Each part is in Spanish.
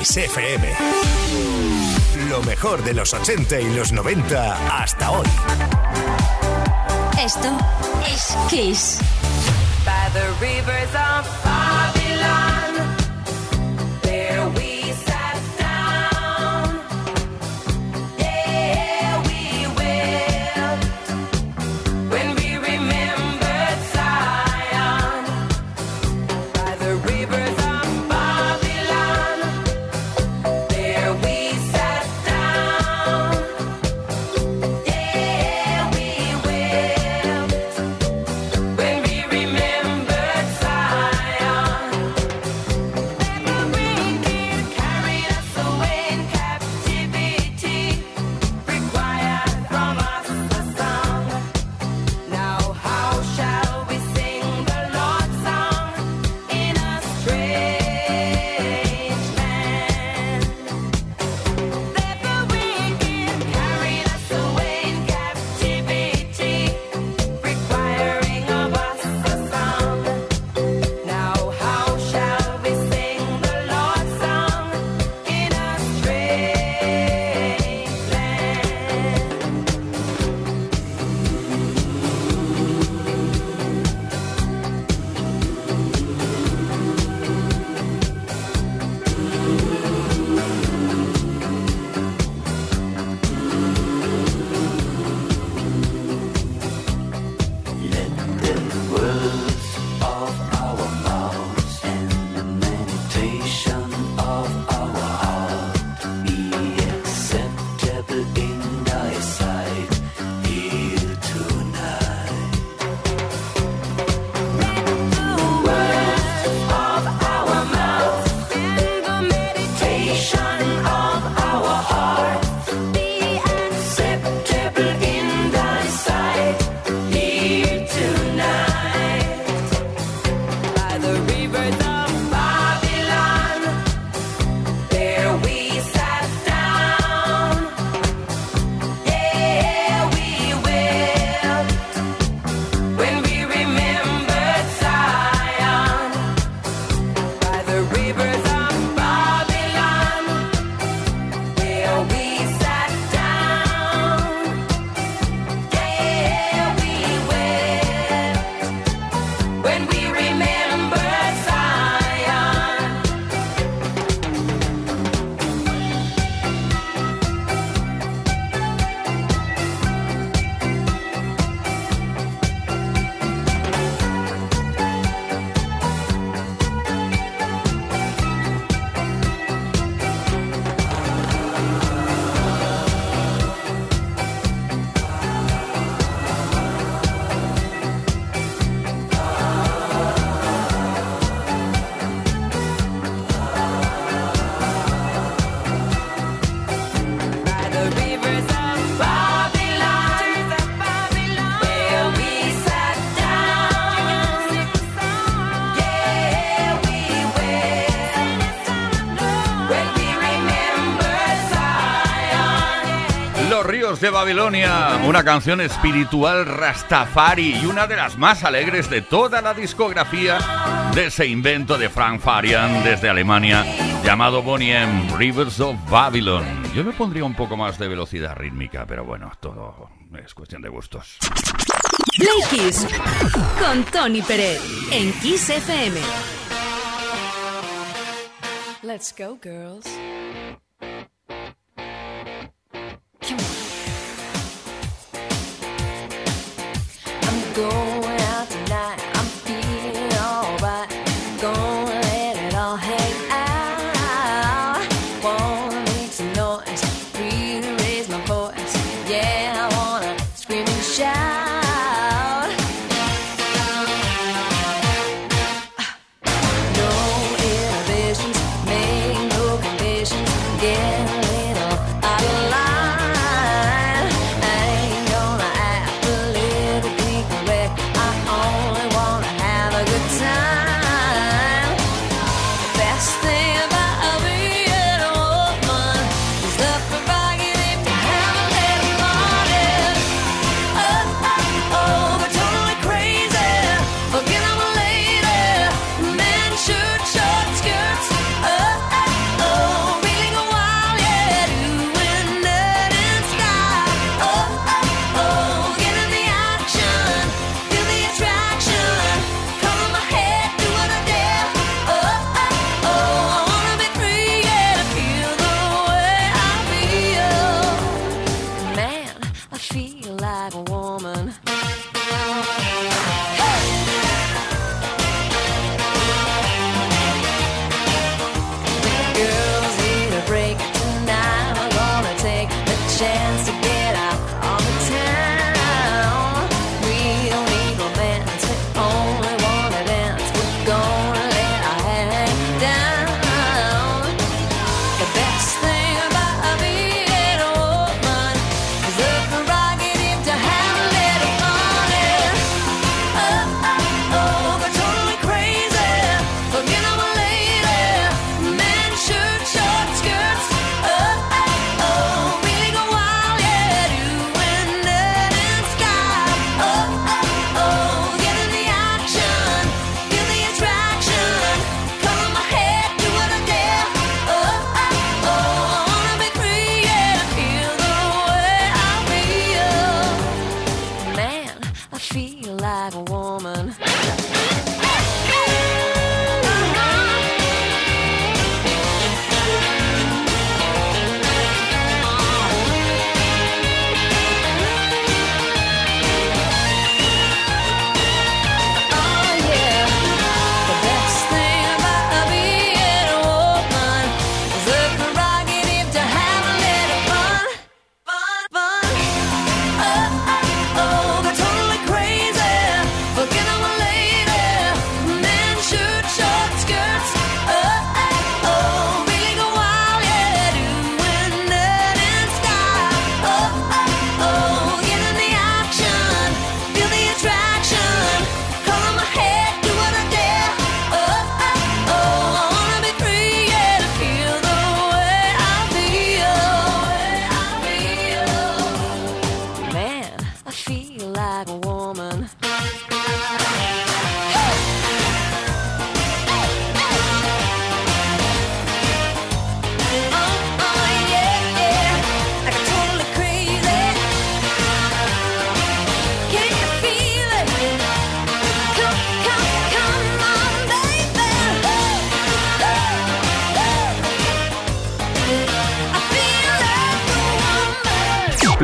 Kiss FM. Lo mejor de los 80 y los 90 hasta hoy. Esto es Kiss. By the rivers of de Babilonia, una canción espiritual Rastafari y una de las más alegres de toda la discografía de ese invento de Frank Farian desde Alemania llamado Bonnie M. Rivers of Babylon. Yo le pondría un poco más de velocidad rítmica, pero bueno, todo es cuestión de gustos. Play Kiss con Tony Pérez en Kiss FM. Let's go, girls. Go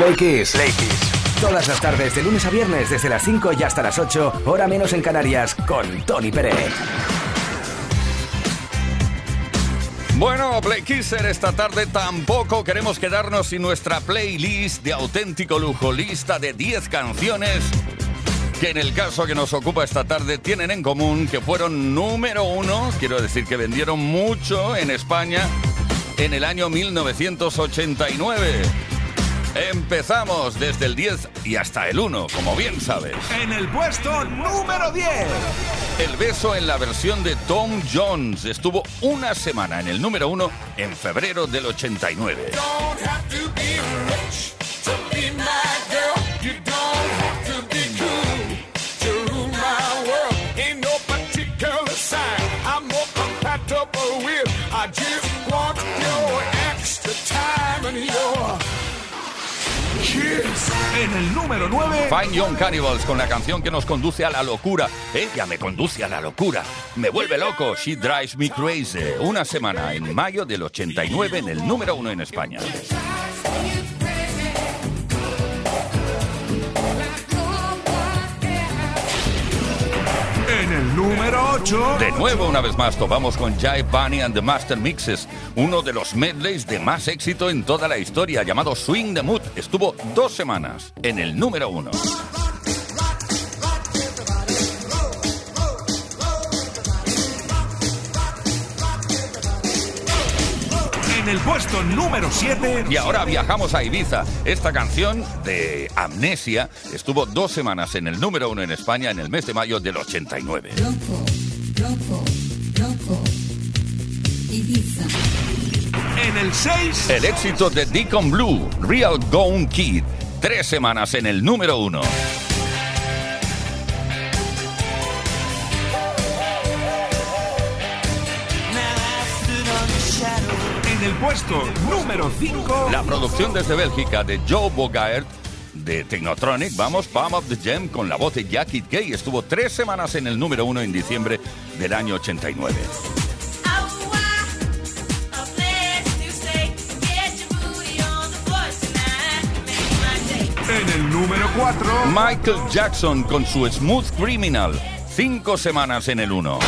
Play Kiss. Todas las tardes, de lunes a viernes, desde las 5 y hasta las 8, hora menos en Canarias, con Tony Pérez. Bueno, Play Kisser, esta tarde tampoco queremos quedarnos sin nuestra playlist de auténtico lujo, lista de 10 canciones que en el caso que nos ocupa esta tarde tienen en común que fueron número uno, quiero decir que vendieron mucho en España en el año 1989. Empezamos desde el 10 y hasta el 1, como bien sabes. En el puesto número 10. El beso en la versión de Tom Jones estuvo una semana en el número 1 en febrero del 89. En el número 9. Fine Young Cannibals con la canción que nos conduce a la locura. Ella me conduce a la locura. Me vuelve loco. She Drives Me Crazy. Una semana en mayo del 89 en el número 1 en España. El número 8. De nuevo, una vez más, topamos con Jive Bunny and the Master Mixes, uno de los medleys de más éxito en toda la historia, llamado Swing the Mood. Estuvo dos semanas en el número uno. En el puesto número 7. Y ahora viajamos a Ibiza. Esta canción de Amnesia estuvo dos semanas en el número uno en España en el mes de mayo del 89. En el 6. El éxito de Deacon Blue, Real Gone Kid. Tres semanas en el número uno. el puesto número 5. La producción desde Bélgica de Joe Bogaert de Technotronic, vamos, Palm of the Gem con la voz de Jackie Gay. Estuvo tres semanas en el número uno en diciembre del año 89. En el número 4, Michael Jackson con su Smooth Criminal. Cinco semanas en el 1.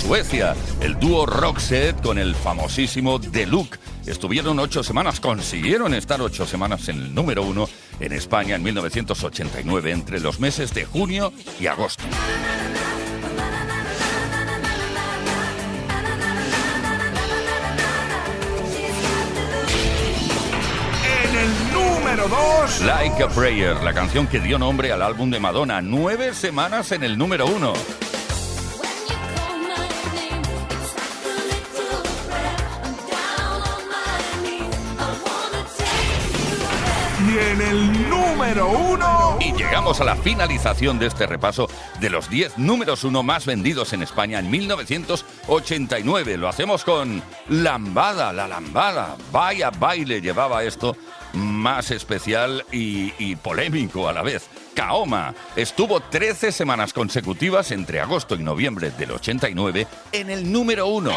Suecia, el dúo Roxette con el famosísimo The Look. Estuvieron ocho semanas, consiguieron estar ocho semanas en el número uno en España en 1989, entre los meses de junio y agosto. En el número 2. Like a Prayer, la canción que dio nombre al álbum de Madonna, nueve semanas en el número uno. En el número 1. Y llegamos a la finalización de este repaso de los 10 números uno más vendidos en España en 1989. Lo hacemos con Lambada, la Lambada. Vaya baile llevaba esto más especial y, y polémico a la vez. Kaoma estuvo 13 semanas consecutivas entre agosto y noviembre del 89 en el número uno.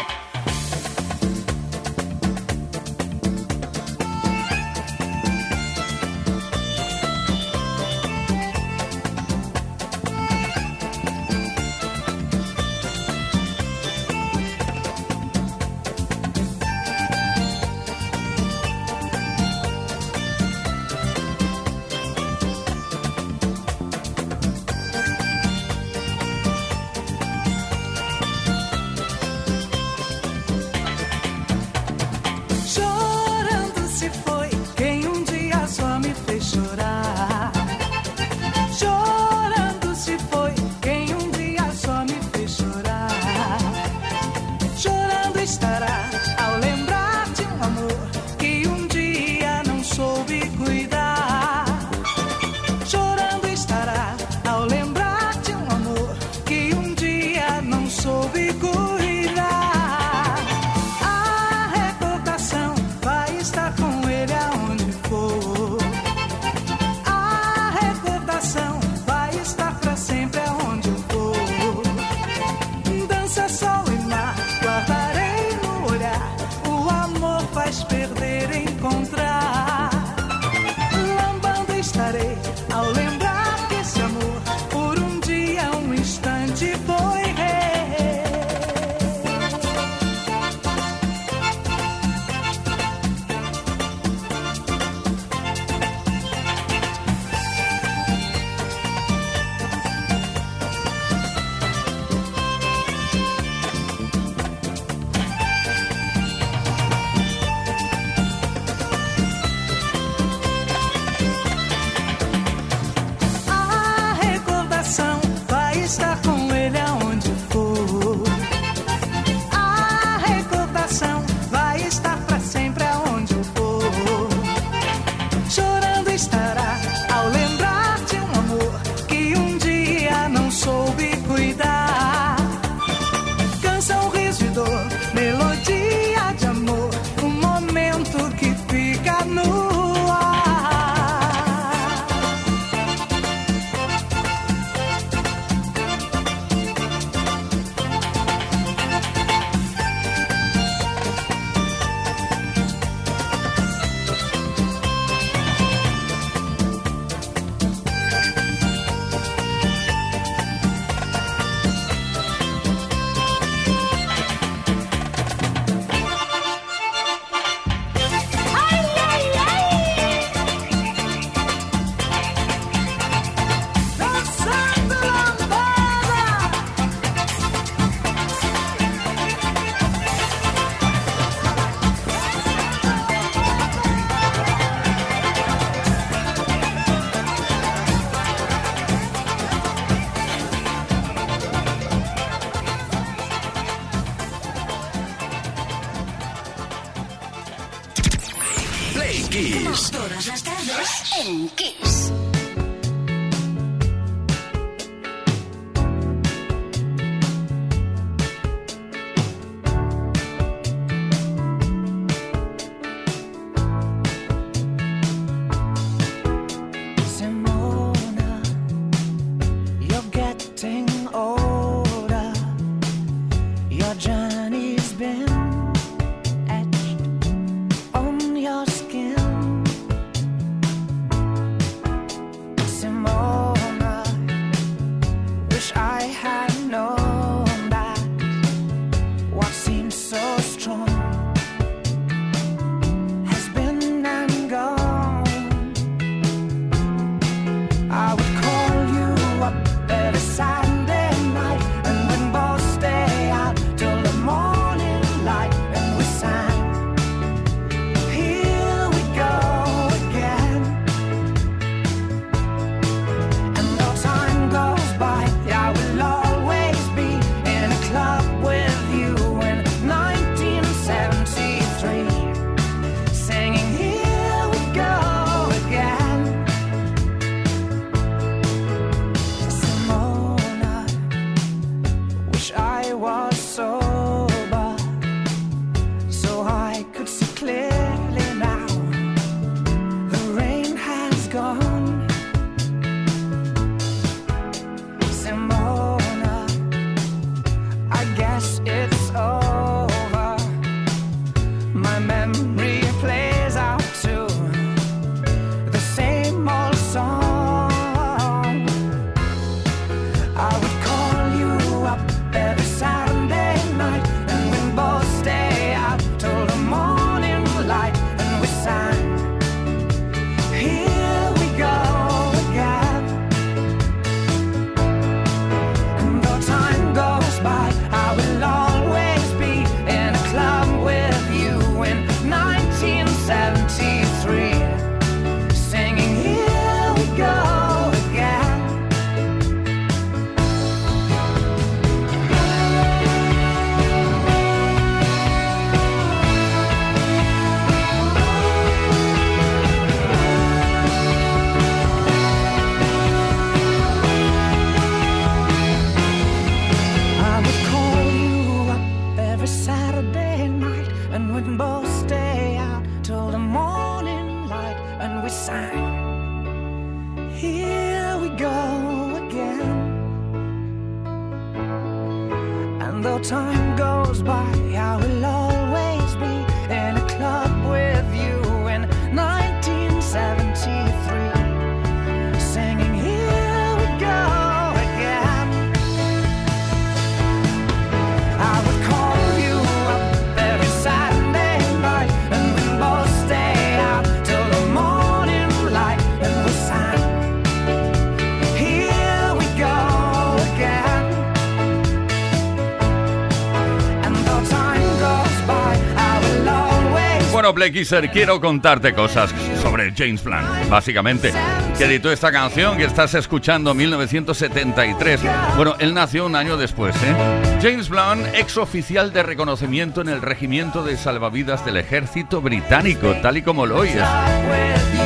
Quiero contarte cosas sobre James Blunt, básicamente, que editó esta canción que estás escuchando en 1973. Bueno, él nació un año después, ¿eh? James Blunt, ex oficial de reconocimiento en el Regimiento de Salvavidas del Ejército Británico, tal y como lo oyes.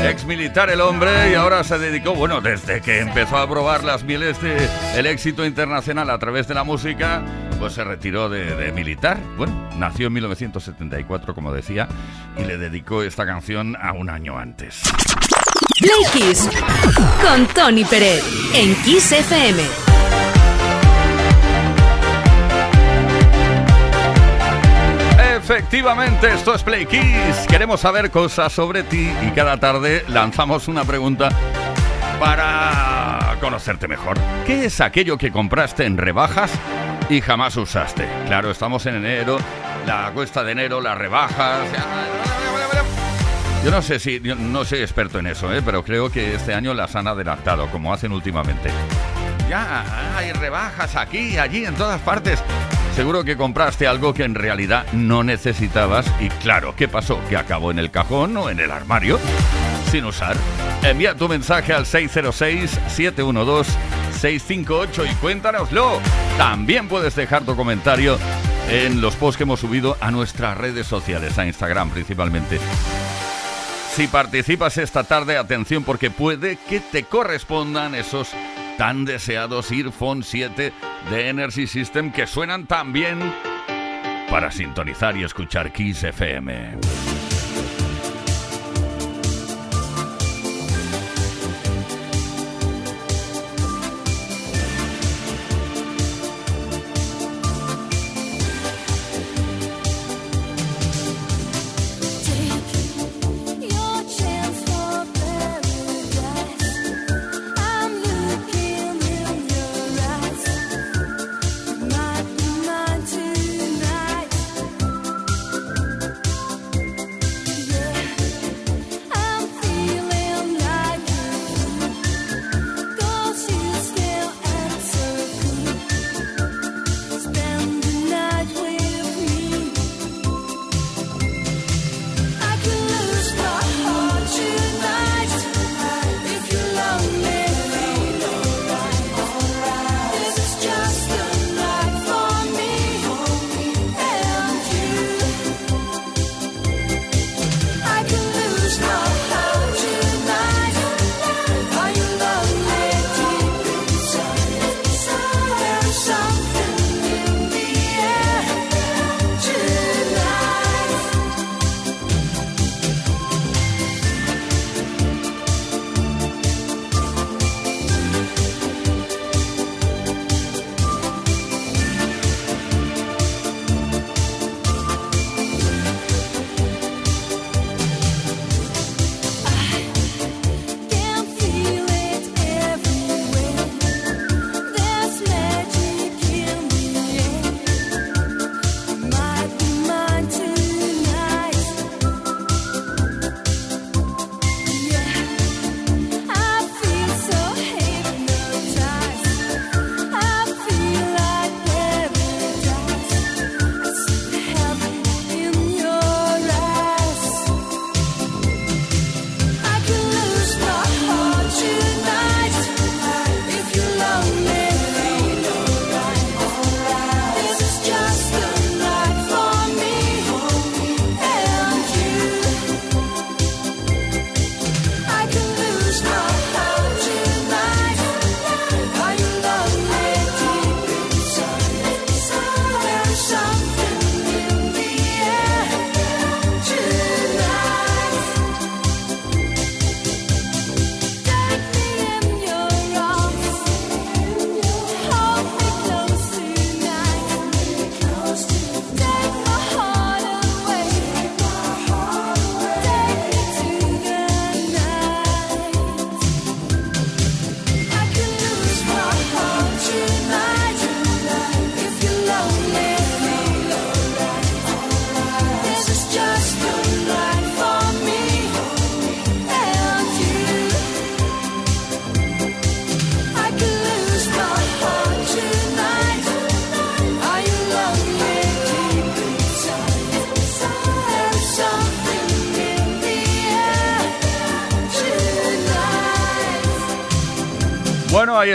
Ex militar el hombre y ahora se dedicó, bueno, desde que empezó a probar las mieles del el éxito internacional a través de la música, pues se retiró de, de militar. Bueno, nació en 1974, como decía, y le dedicó esta canción a un año antes. Play Kiss con Tony Pérez en Kiss FM. Efectivamente, esto es Play Kiss. Queremos saber cosas sobre ti y cada tarde lanzamos una pregunta para conocerte mejor. ¿Qué es aquello que compraste en rebajas y jamás usaste? Claro, estamos en enero, la cuesta de enero, las rebajas. Yo no sé si, no soy experto en eso, ¿eh? pero creo que este año las han adelantado, como hacen últimamente. Ya, hay rebajas aquí, allí, en todas partes. Seguro que compraste algo que en realidad no necesitabas y claro, ¿qué pasó? Que acabó en el cajón o en el armario sin usar. Envía tu mensaje al 606-712-658 y cuéntanoslo. También puedes dejar tu comentario en los posts que hemos subido a nuestras redes sociales, a Instagram principalmente. Si participas esta tarde, atención porque puede que te correspondan esos tan deseados Earphone 7 de Energy System que suenan tan bien para sintonizar y escuchar Kiss FM.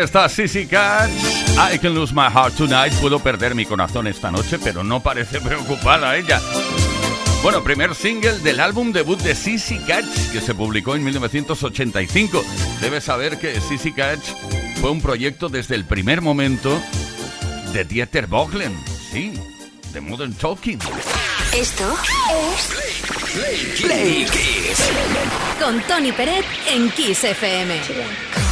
Está Sissy Catch. I can lose my heart tonight. Puedo perder mi corazón esta noche, pero no parece preocupada ella. Bueno, primer single del álbum debut de Sissy Catch, que se publicó en 1985. Debes saber que Sissy Catch fue un proyecto desde el primer momento de Dieter Bohlen. Sí, de Modern Talking. Esto es Play, Play Kiss. Con Tony Peret en Kiss FM.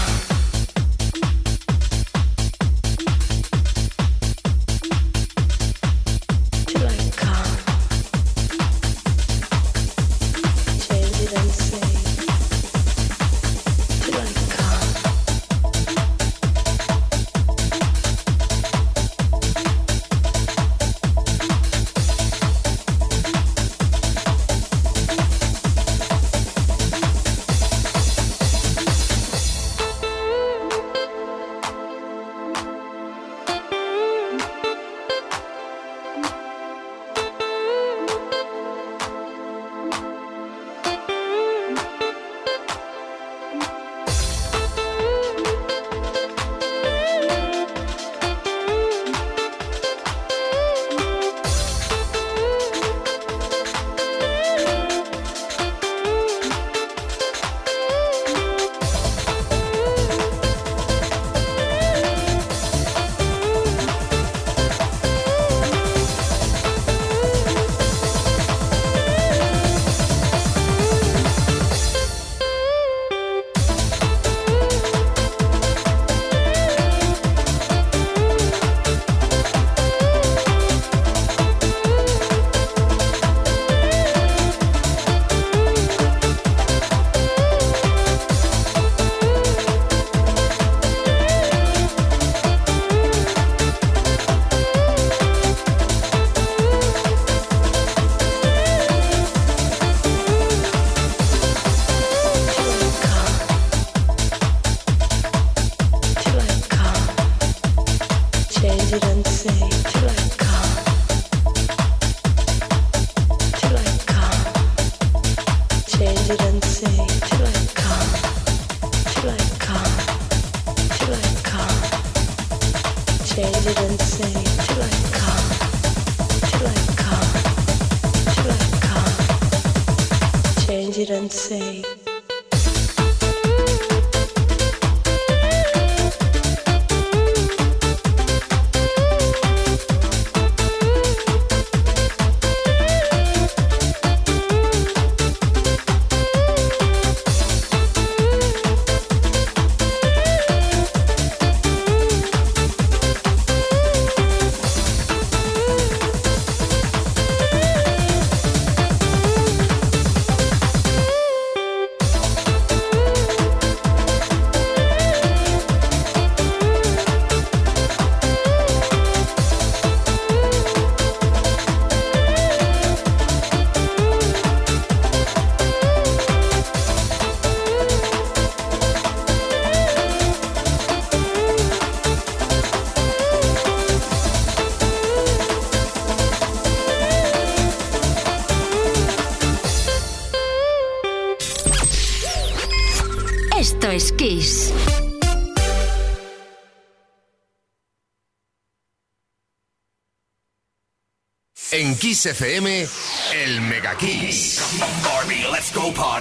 Kiss FM, el Mega Kiss. Barbie, let's go party.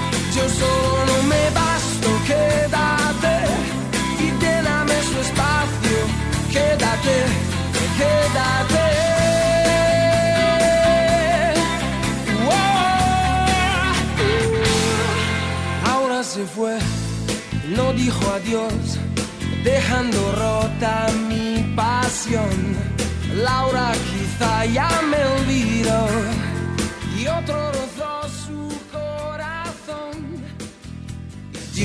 Yo solo me basto, quédate y lléname su espacio, quédate, quédate. Ahora se fue, no dijo adiós, dejando rota mi pasión. Laura quizá ya me olvidó y otro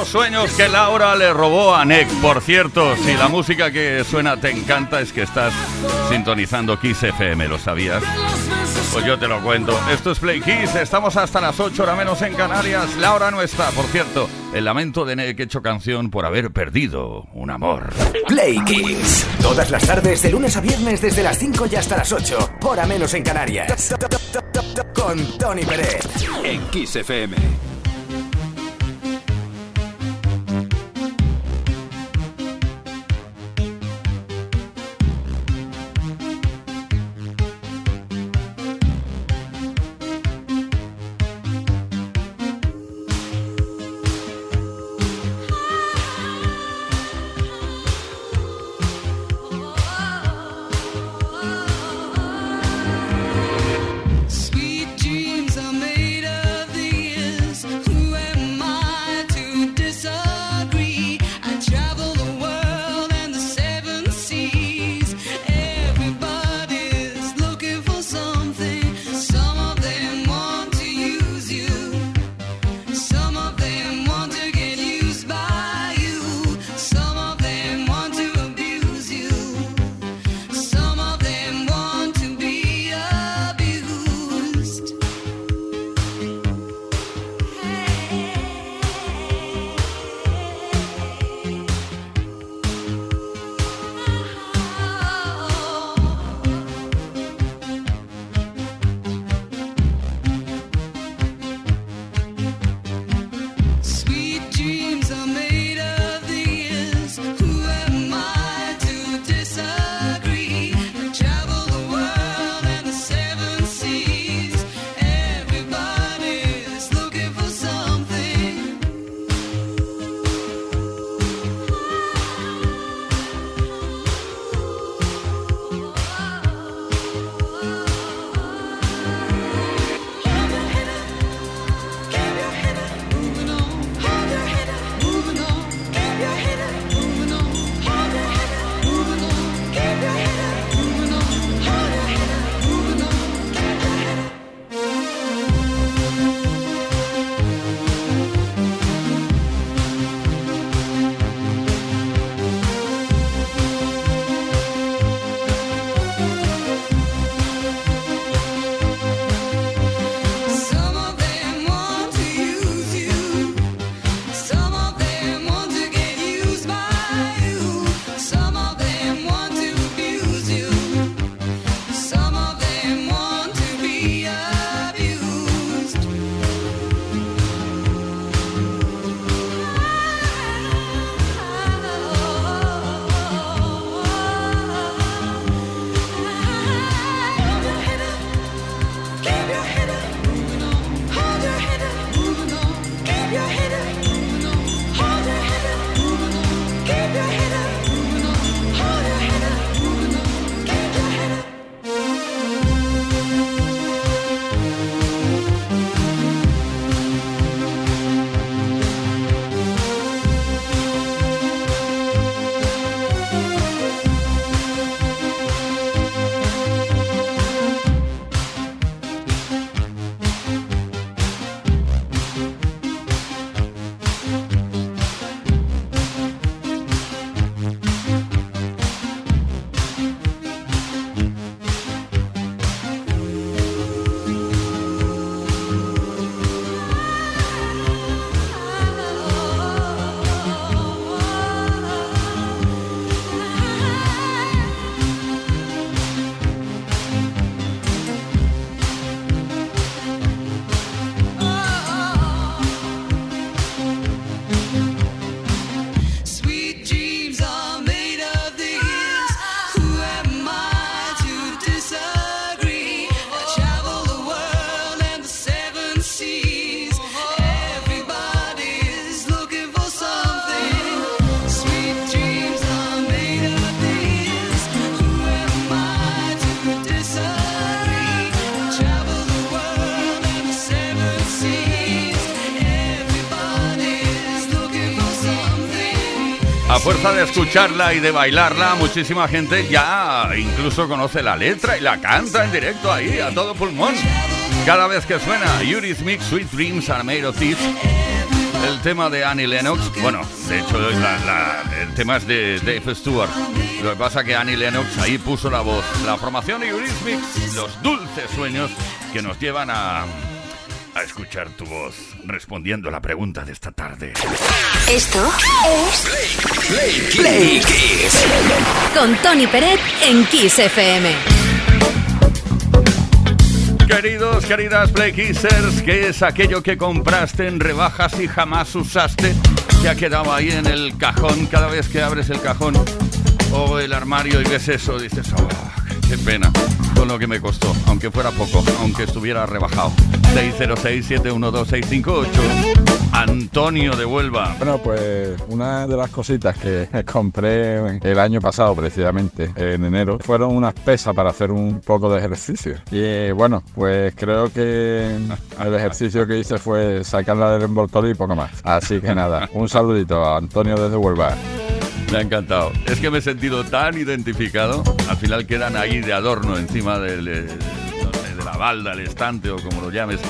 Esos sueños que Laura le robó a Nick. Por cierto, si la música que suena te encanta, es que estás sintonizando Kiss FM, ¿lo sabías? Pues yo te lo cuento. Esto es Play Kiss, estamos hasta las 8 horas menos en Canarias. Laura no está, por cierto. El lamento de Nick hecho canción por haber perdido un amor. Play Kiss. Todas las tardes, de lunes a viernes, desde las 5 y hasta las 8. Hora menos en Canarias. Con Tony Pérez. En Kiss FM. Escucharla y de bailarla, muchísima gente ya incluso conoce la letra y la canta en directo ahí, a todo pulmón. Cada vez que suena Eurythmics Sweet Dreams Are Made of This, el tema de Annie Lennox, bueno, de hecho el tema es de Dave Stewart. Lo que pasa que Annie Lennox ahí puso la voz. La formación Eurythmics, los dulces sueños que nos llevan a, a escuchar tu voz respondiendo a la pregunta de esta tarde. Esto es Play Kiss. Con Tony Peret en Kiss FM. Queridos, queridas Play Kissers, ¿qué es aquello que compraste en rebajas y jamás usaste? Que ha quedado ahí en el cajón cada vez que abres el cajón o el armario y ves eso, dices, oh, qué pena con lo que me costó, aunque fuera poco, aunque estuviera rebajado. 606-712-658. Antonio de Huelva. Bueno, pues una de las cositas que compré el año pasado, precisamente, en enero, fueron unas pesas para hacer un poco de ejercicio. Y eh, bueno, pues creo que el ejercicio que hice fue sacarla del envoltorio y poco más. Así que nada, un saludito a Antonio desde Huelva. Me ha encantado. Es que me he sentido tan identificado. Al final quedan ahí de adorno encima del, eh, no sé, de la balda, el estante o como lo llames.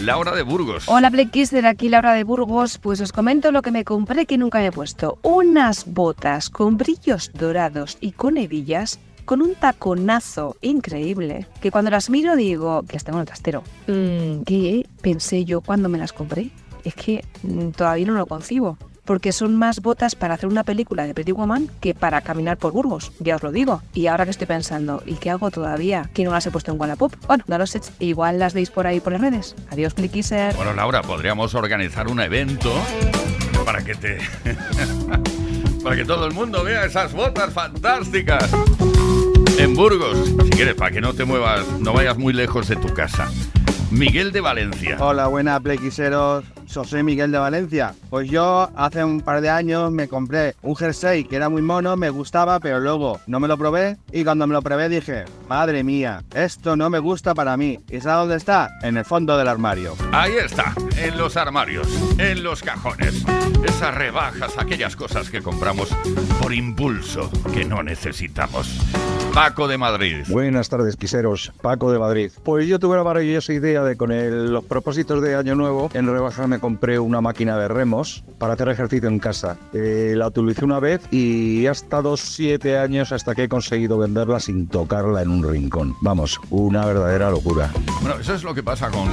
Laura de Burgos. Hola Blackkister, aquí Laura de Burgos. Pues os comento lo que me compré que nunca me he puesto. Unas botas con brillos dorados y con hebillas con un taconazo increíble que cuando las miro digo que las tengo en el trastero. Mm, ¿Qué pensé yo cuando me las compré? Es que mm, todavía no lo concibo. Porque son más botas para hacer una película de Pretty Woman que para caminar por Burgos, ya os lo digo. Y ahora que estoy pensando, ¿y qué hago todavía? Que no las he puesto en Wallapop. Bueno, no lo igual las veis por ahí por las redes. Adiós, Plickiser. Bueno, Laura, podríamos organizar un evento para que te. para que todo el mundo vea esas botas fantásticas. En Burgos, si quieres, para que no te muevas, no vayas muy lejos de tu casa. Miguel de Valencia. Hola, buenas plequiseros. Soy Miguel de Valencia. Pues yo hace un par de años me compré un jersey que era muy mono, me gustaba, pero luego no me lo probé y cuando me lo probé dije, madre mía, esto no me gusta para mí. ¿Y sabes dónde está? En el fondo del armario. Ahí está, en los armarios, en los cajones. Esas rebajas, aquellas cosas que compramos por impulso que no necesitamos. Paco de Madrid. Buenas tardes, quiseros. Paco de Madrid. Pues yo tuve la maravillosa idea de con el- los propósitos de Año Nuevo, en rebaja me compré una máquina de remos para hacer ejercicio en casa. Eh, la utilicé una vez y ha estado siete años hasta que he conseguido venderla sin tocarla en un rincón. Vamos, una verdadera locura. Bueno, eso es lo que pasa con,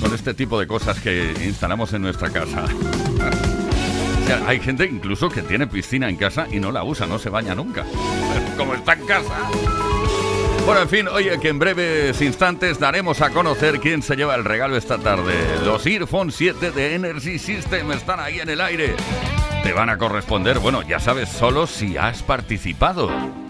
con este tipo de cosas que instalamos en nuestra casa. Hay gente incluso que tiene piscina en casa y no la usa, no se baña nunca. Como está en casa. Bueno, en fin, oye, que en breves instantes daremos a conocer quién se lleva el regalo esta tarde. Los Earphone 7 de Energy System están ahí en el aire. Te van a corresponder, bueno, ya sabes, solo si has participado.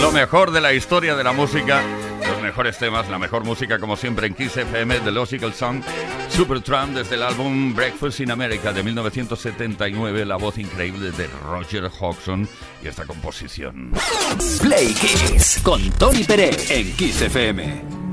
Lo mejor de la historia de la música. Los mejores temas, la mejor música como siempre en Kiss FM, The Logical Song, Supertramp desde el álbum Breakfast in America de 1979, la voz increíble de Roger Hodgson y esta composición. Play Kiss con Tony Pérez en Kiss FM.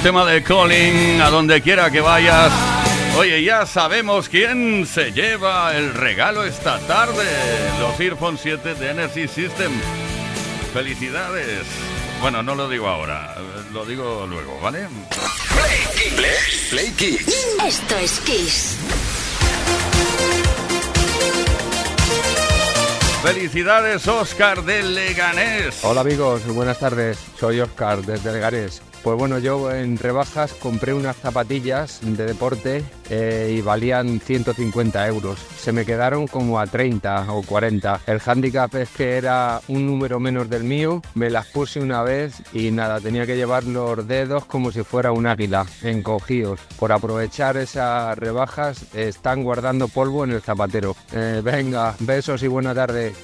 El tema de Colin, a donde quiera que vayas. Oye, ya sabemos quién se lleva el regalo esta tarde. Los Earphone 7 de Energy System. Felicidades. Bueno, no lo digo ahora, lo digo luego, ¿vale? Play, Play Kiss. Esto es Kiss. Felicidades, Oscar del Leganés. Hola amigos, buenas tardes. Soy Oscar desde Legares. Pues bueno, yo en rebajas compré unas zapatillas de deporte eh, y valían 150 euros. Se me quedaron como a 30 o 40. El hándicap es que era un número menos del mío. Me las puse una vez y nada, tenía que llevar los dedos como si fuera un águila, encogidos. Por aprovechar esas rebajas, están guardando polvo en el zapatero. Eh, venga, besos y buena tarde.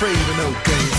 afraid of no games.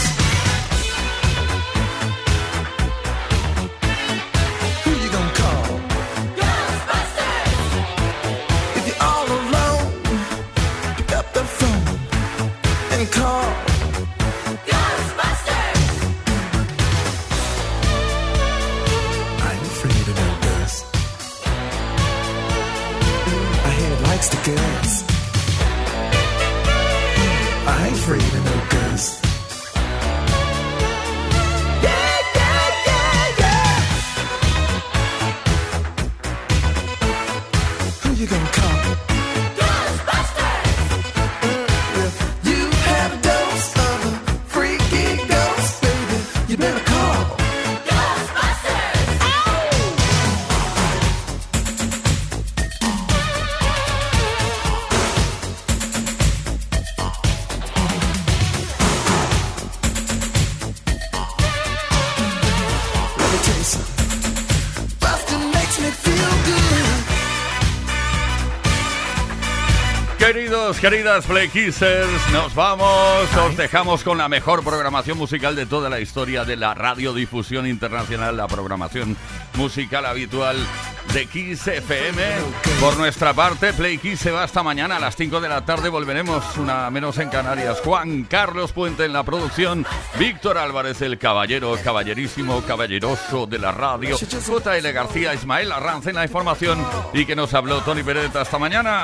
Queridas Play Kissers, nos vamos. Os dejamos con la mejor programación musical de toda la historia de la radiodifusión internacional, la programación musical habitual de Kiss FM. Por nuestra parte, Play Kiss se va hasta mañana a las 5 de la tarde. Volveremos una menos en Canarias. Juan Carlos Puente en la producción. Víctor Álvarez, el caballero, caballerísimo, caballeroso de la radio. JL García, Ismael Arranz en la información. Y que nos habló Tony Pérez. Hasta mañana.